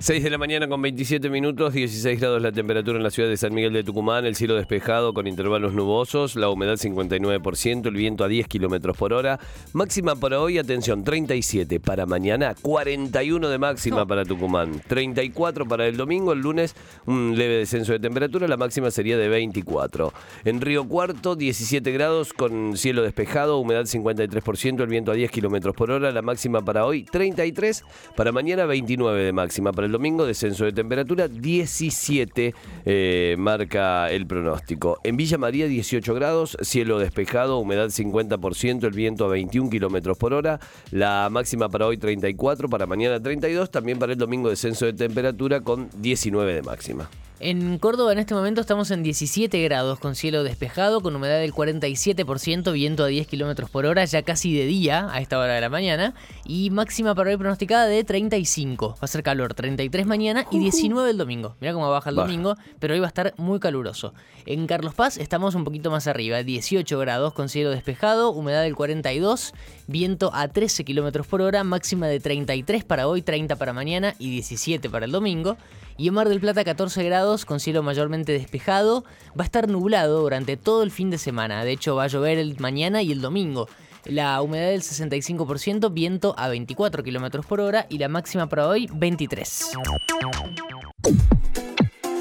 6 de la mañana con 27 minutos, 16 grados la temperatura en la ciudad de San Miguel de Tucumán, el cielo despejado con intervalos nubosos, la humedad 59%, el viento a 10 kilómetros por hora. Máxima para hoy, atención, 37 para mañana, 41 de máxima para Tucumán, 34 para el domingo, el lunes un leve descenso de temperatura, la máxima sería de 24. En Río Cuarto, 17 grados con cielo despejado, humedad 53%, el viento a 10 kilómetros por hora, la máxima para hoy 33, para mañana 29 de máxima. Para el domingo, descenso de temperatura 17 eh, marca el pronóstico. En Villa María 18 grados, cielo despejado, humedad 50%, el viento a 21 kilómetros por hora. La máxima para hoy 34, para mañana 32, también para el domingo descenso de temperatura con 19 de máxima. En Córdoba en este momento estamos en 17 grados con cielo despejado, con humedad del 47%, viento a 10 kilómetros por hora, ya casi de día a esta hora de la mañana, y máxima para hoy pronosticada de 35. Va a ser calor, 33 mañana y 19 el domingo. Mira cómo baja el domingo, pero hoy va a estar muy caluroso. En Carlos Paz estamos un poquito más arriba, 18 grados con cielo despejado, humedad del 42, viento a 13 kilómetros por hora, máxima de 33 para hoy, 30 para mañana y 17 para el domingo. Y en Mar del Plata 14 grados con cielo mayormente despejado. Va a estar nublado durante todo el fin de semana. De hecho va a llover el mañana y el domingo. La humedad del 65%, viento a 24 kilómetros por hora y la máxima para hoy 23.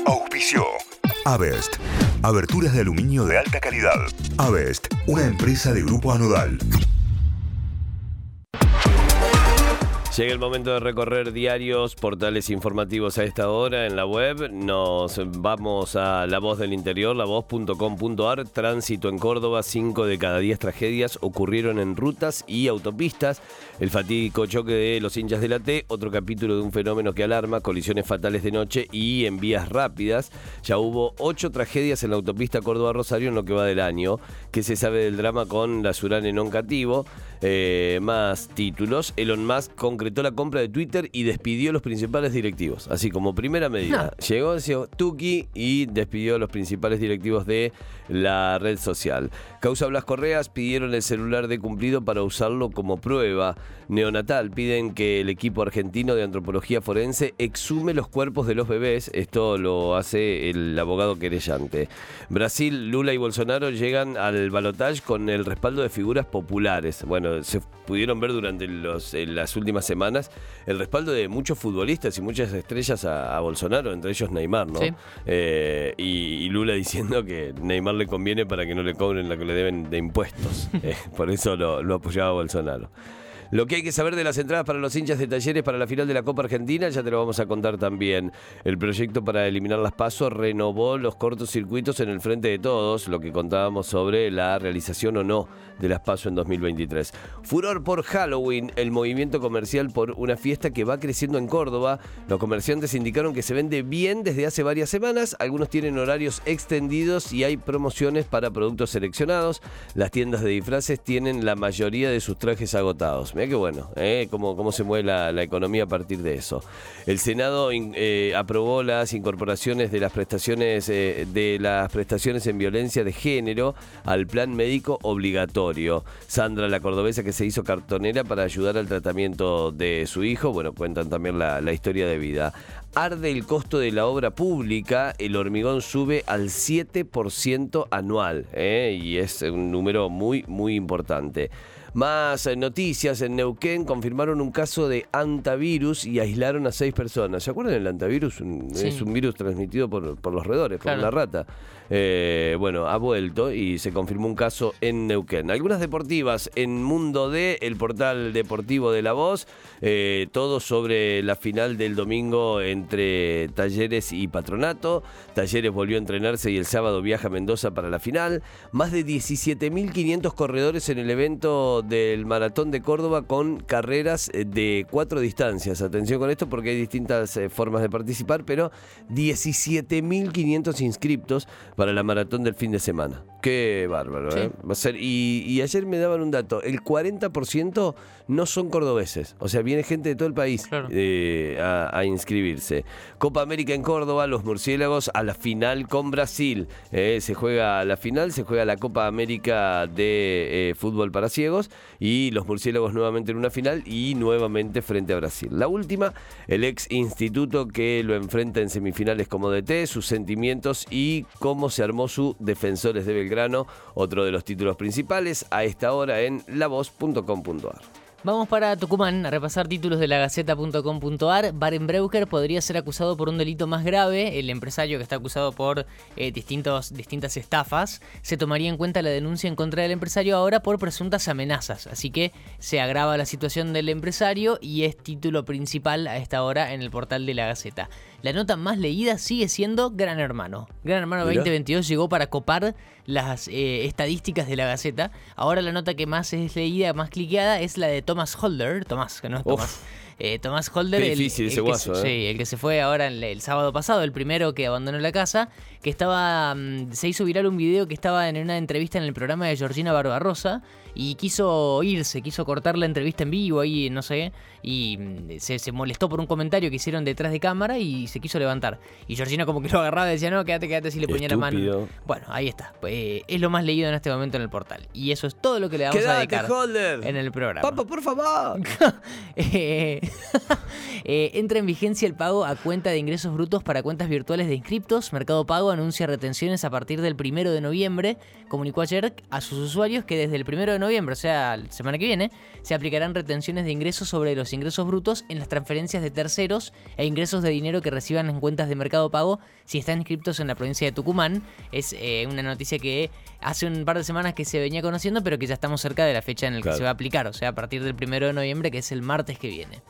Auspicio. Avest. Aberturas de aluminio de alta calidad. Avest, una empresa de grupo anodal. Llega el momento de recorrer diarios, portales informativos a esta hora en la web. Nos vamos a La Voz del Interior, lavoz.com.ar. Tránsito en Córdoba, 5 de cada 10 tragedias ocurrieron en rutas y autopistas. El fatídico choque de los hinchas de la T, otro capítulo de un fenómeno que alarma, colisiones fatales de noche y en vías rápidas. Ya hubo 8 tragedias en la autopista Córdoba-Rosario en lo que va del año. que se sabe del drama con la Surane non cativo? Eh, más títulos. Elon Musk concretó la compra de Twitter y despidió a los principales directivos. Así como primera medida. Llegó, decía Tuki y despidió a los principales directivos de la red social. Causa Blas Correas pidieron el celular de cumplido para usarlo como prueba neonatal. Piden que el equipo argentino de antropología forense exhume los cuerpos de los bebés. Esto lo hace el abogado querellante. Brasil, Lula y Bolsonaro llegan al balotaje con el respaldo de figuras populares. Bueno, se pudieron ver durante los, las últimas semanas el respaldo de muchos futbolistas y muchas estrellas a, Bolsonaro, entre ellos Neymar, ¿no? Eh, y, Lula diciendo que Neymar le conviene para que no le cobren lo que le deben de impuestos. Eh, por eso lo, lo apoyaba Bolsonaro. Lo que hay que saber de las entradas para los hinchas de talleres para la final de la Copa Argentina, ya te lo vamos a contar también. El proyecto para eliminar las pasos renovó los cortocircuitos en el frente de todos, lo que contábamos sobre la realización o no de las pasos en 2023. Furor por Halloween, el movimiento comercial por una fiesta que va creciendo en Córdoba. Los comerciantes indicaron que se vende bien desde hace varias semanas, algunos tienen horarios extendidos y hay promociones para productos seleccionados. Las tiendas de disfraces tienen la mayoría de sus trajes agotados. Mira qué bueno, ¿eh? cómo, cómo se mueve la, economía a partir de eso. El Senado eh, aprobó las incorporaciones de las prestaciones eh, de las prestaciones en violencia de género al plan médico obligatorio. Sandra, la cordobesa que se hizo cartonera para ayudar al tratamiento de su hijo, bueno, cuentan también la, la historia de vida. Arde el costo de la obra pública, el hormigón sube al 7% anual, y es un número muy, muy importante. Más eh, noticias en Neuquén confirmaron un caso de antivirus y aislaron a seis personas. ¿Se acuerdan del antivirus? Es un virus transmitido por, los roedores, por una rata. Eh, bueno, ha vuelto y se confirmó un caso en Neuquén. Algunas deportivas en Mundo D, el portal deportivo de La Voz, eh, todo sobre la final del domingo entre Talleres y Patronato. Talleres volvió a entrenarse y el sábado viaja a Mendoza para la final. Más de 17.500 corredores en el evento del Maratón de Córdoba con carreras eh, de cuatro distancias. Atención con esto porque hay distintas formas de participar, pero 17.500 inscriptos para la maratón del fin de semana. Qué bárbaro, Sí. ¿eh? Va a ser, y, y ayer me daban un dato, el 40% no son cordobeses, o sea, viene gente de todo el país Claro. eh, a, a inscribirse. Copa América en Córdoba, los murciélagos a la final con Brasil. Eh, se juega la final, se juega la Copa América de eh, fútbol para ciegos y los murciélagos nuevamente en una final y nuevamente frente a Brasil. La última, el ex instituto que lo enfrenta en semifinales como DT, sus sentimientos y cómo se armó su Defensores de Belgrano, otro de los títulos principales, a esta hora en lavoz.com.ar. Vamos para Tucumán a repasar títulos de la Gaceta.com.ar. Barenbreuker podría ser acusado por un delito más grave. El empresario que está acusado por eh, distintos, distintas estafas se tomaría en cuenta la denuncia en contra del empresario ahora por presuntas amenazas. Así que se agrava la situación del empresario y es título principal a esta hora en el portal de la Gaceta. La nota más leída sigue siendo Gran Hermano. Gran Hermano Mirá. 2022 llegó para copar las eh, estadísticas de la Gaceta. Ahora la nota que más es leída, más cliqueada, es la de Thomas Holder. Tomás, que no es Uf. Tomás. Eh, Tomás Holder, Qué el- difícil el, ese que guaso, se, eh. sí, el que se fue ahora el, el sábado pasado, el primero que abandonó la casa, que estaba mm, se hizo viral un video que estaba en una entrevista en el programa de Georgina Barbarosa y quiso irse, quiso cortar la entrevista en vivo ahí, no sé, y mm, se, se molestó por un comentario que hicieron detrás de cámara y se quiso levantar. Y Georgina como que lo agarraba y decía, no, quédate, quédate si le ponía la mano. Bueno, ahí está. Eh, es lo más leído en este momento en el portal. Y eso es todo lo que le vamos a ¡Quédate, dedicar Holder! en el programa. Papa, por favor. Eh, eh, entra en vigencia el pago a cuenta de ingresos brutos para cuentas virtuales de inscriptos. Mercado Pago anuncia retenciones a partir del primero de noviembre. Comunicó ayer a sus usuarios que desde el primero de noviembre, o sea, la semana que viene, se aplicarán retenciones de ingresos sobre los ingresos brutos en las transferencias de terceros e ingresos de dinero que reciban en cuentas de Mercado Pago si están inscriptos en la provincia de Tucumán. Es eh, una noticia que hace un par de semanas que se venía conociendo, pero que ya estamos cerca de la fecha en la que se va a aplicar, o sea, a partir del primero de noviembre, que es el martes que viene.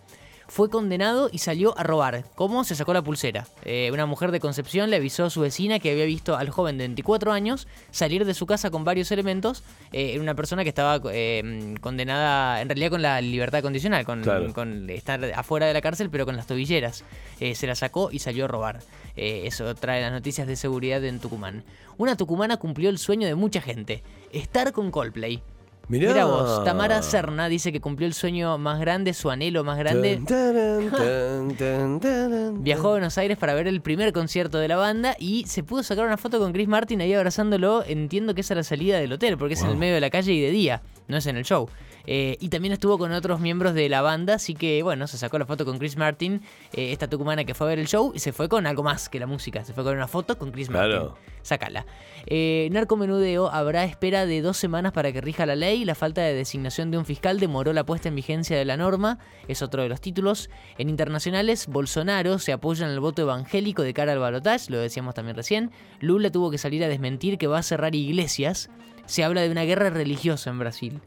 Fue condenado y salió a robar. ¿Cómo? Se sacó la pulsera. Eh, una mujer de Concepción le avisó a su vecina que había visto al joven de 24 años salir de su casa con varios elementos. Eh, era una persona que estaba eh, condenada, en realidad con la libertad condicional, con, Claro. con estar afuera de la cárcel, pero con las tobilleras. Eh, se la sacó y salió a robar. Eso trae las noticias de seguridad en Tucumán. Una tucumana cumplió el sueño de mucha gente: estar con Coldplay. Mirá. Mira vos, Tamara Serna dice que cumplió el sueño más grande, su anhelo más grande. Tan, tan, tan, tan, Viajó a Buenos Aires para ver el primer concierto de la banda y se pudo sacar una foto con Chris Martin ahí abrazándolo. Entiendo que es a la salida del hotel, porque es en el medio de la calle y de día, no es en el show. Eh, y también estuvo con otros miembros de la banda, así que bueno, se sacó la foto con Chris Martin, eh, esta tucumana que fue a ver el show, y se fue con algo más que la música, se fue con una foto con Chris Claro. Martin. Sácala. Eh, narcomenudeo habrá espera de dos semanas para que rija la ley. La falta de designación de un fiscal demoró la puesta en vigencia de la norma. Es otro de los títulos. En internacionales, Bolsonaro se apoya en el voto evangélico de cara al balotaje, lo decíamos también recién. Lula tuvo que salir a desmentir que va a cerrar iglesias. Se habla de una guerra religiosa en Brasil.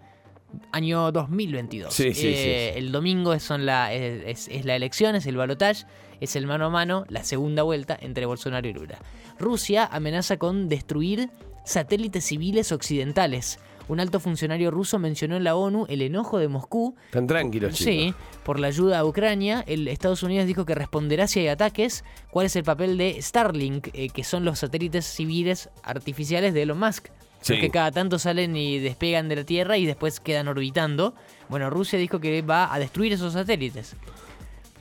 Año 2022. Sí, sí, Eh, El domingo es, son la, es, es- es la elección, es el balotaje, es el mano a mano, la segunda vuelta entre Bolsonaro y Lula. Rusia amenaza con destruir satélites civiles occidentales. Un alto funcionario ruso mencionó en la ONU el enojo de Moscú Tan tranquilos, chicos. Sí, por la ayuda a Ucrania. El Estados Unidos dijo que responderá si hay ataques. ¿Cuál es el papel de Starlink, eh, que son los satélites civiles artificiales de Elon Musk? Sí. Los que cada tanto salen y despegan de la Tierra y después quedan orbitando. Bueno, Rusia dijo que va a destruir esos satélites.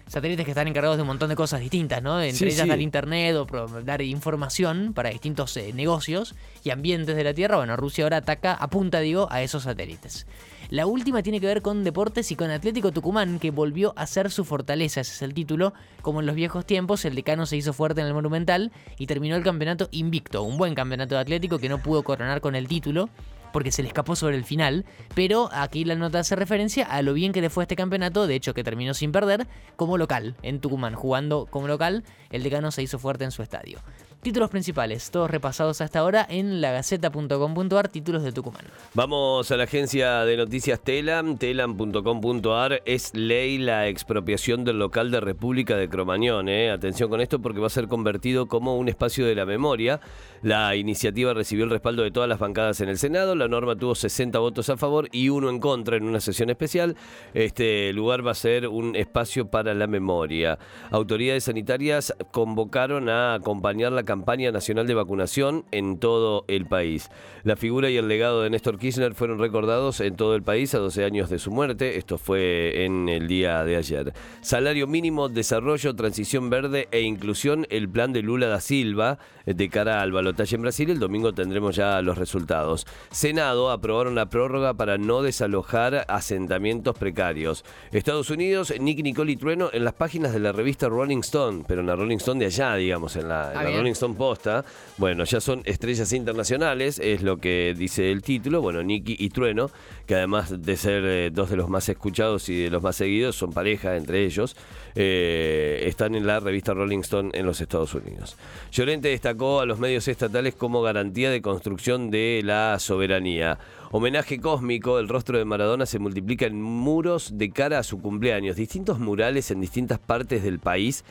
Satélites que están encargados de un montón de cosas distintas, ¿no? Entre Sí, ellas sí. dar internet o dar información para distintos eh, negocios y ambientes de la Tierra. Bueno, Rusia ahora ataca, apunta, digo, a esos satélites. La última tiene que ver con deportes y con Atlético Tucumán, que volvió a ser su fortaleza, ese es el título. Como en los viejos tiempos, el decano se hizo fuerte en el Monumental y terminó el campeonato invicto. Un buen campeonato de Atlético que no pudo coronar con el título porque se le escapó sobre el final, pero aquí la nota hace referencia a lo bien que le fue este campeonato, de hecho que terminó sin perder, como local, en Tucumán, jugando como local, el decano se hizo fuerte en su estadio. Títulos principales, todos repasados hasta ahora en lagaceta.com.ar, títulos de Tucumán. Vamos a la agencia de noticias Telam, telam.com.ar. Es ley la expropiación del local de República de Cromañón. ¿eh? Atención con esto porque va a ser convertido como un espacio de la memoria. La iniciativa recibió el respaldo de todas las bancadas en el Senado. La norma tuvo 60 votos a favor y uno en contra en una sesión especial. Este lugar va a ser un espacio para la memoria. Autoridades sanitarias convocaron a acompañar la campaña nacional de vacunación en todo el país. La figura y el legado de Néstor Kirchner fueron recordados en todo el país a 12 años de su muerte. Esto fue en el día de ayer. Salario mínimo, desarrollo, transición verde e inclusión, el plan de Lula da Silva de cara al balotaje en Brasil. El domingo tendremos ya los resultados. Senado aprobaron la prórroga para no desalojar asentamientos precarios. Estados Unidos, Nick Nicole y Trueno en las páginas de la revista Rolling Stone, pero en la Rolling Stone de allá, digamos, en la, Ah, bien. Rolling Stone posta. Bueno, ya son estrellas internacionales, es lo que dice el título. Bueno, Nicky y Trueno, que además de ser eh, dos de los más escuchados y de los más seguidos, son pareja entre ellos, eh, están en la revista Rolling Stone en los Estados Unidos. Llorente destacó a los medios estatales como garantía de construcción de la soberanía. Homenaje cósmico, el rostro de Maradona se multiplica en muros de cara a su cumpleaños. Distintos murales en distintas partes del país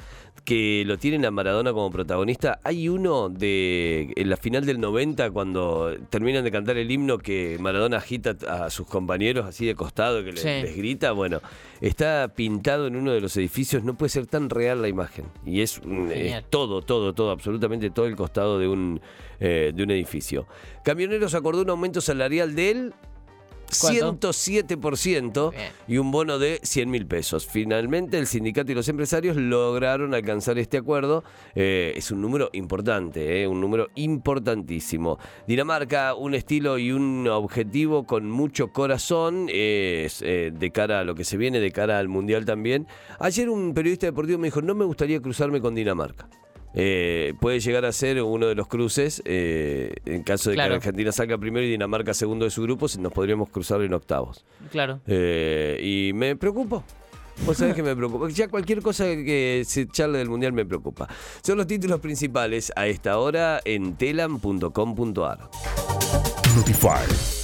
que lo tienen a Maradona como protagonista. Hay uno de en la final del 90 cuando terminan de cantar el himno que Maradona agita a sus compañeros así de costado que Sí. les grita. Bueno, está pintado en uno de los edificios. No puede ser tan real la imagen. Y es, es todo, todo, todo, absolutamente todo el costado de un, eh, de un edificio. Camioneros acordó un aumento salarial del ¿Cuánto? 107% Bien. y un bono de 100 mil pesos. Finalmente, el sindicato y los empresarios lograron alcanzar este acuerdo. Eh, es un número importante, eh, un número importantísimo. Dinamarca, un estilo y un objetivo con mucho corazón eh, de cara a lo que se viene, de cara al Mundial también. Ayer un periodista deportivo me dijo, no me gustaría cruzarme con Dinamarca. Eh, puede llegar a ser uno de los cruces eh, en caso de Claro. que Argentina salga primero y Dinamarca segundo de su grupo, si nos podríamos cruzar en octavos. Claro. Eh, y me preocupo. Vos sabés que me preocupa. Ya cualquier cosa que se charle del mundial me preocupa. Son los títulos principales a esta hora en telam.com.ar. Notify.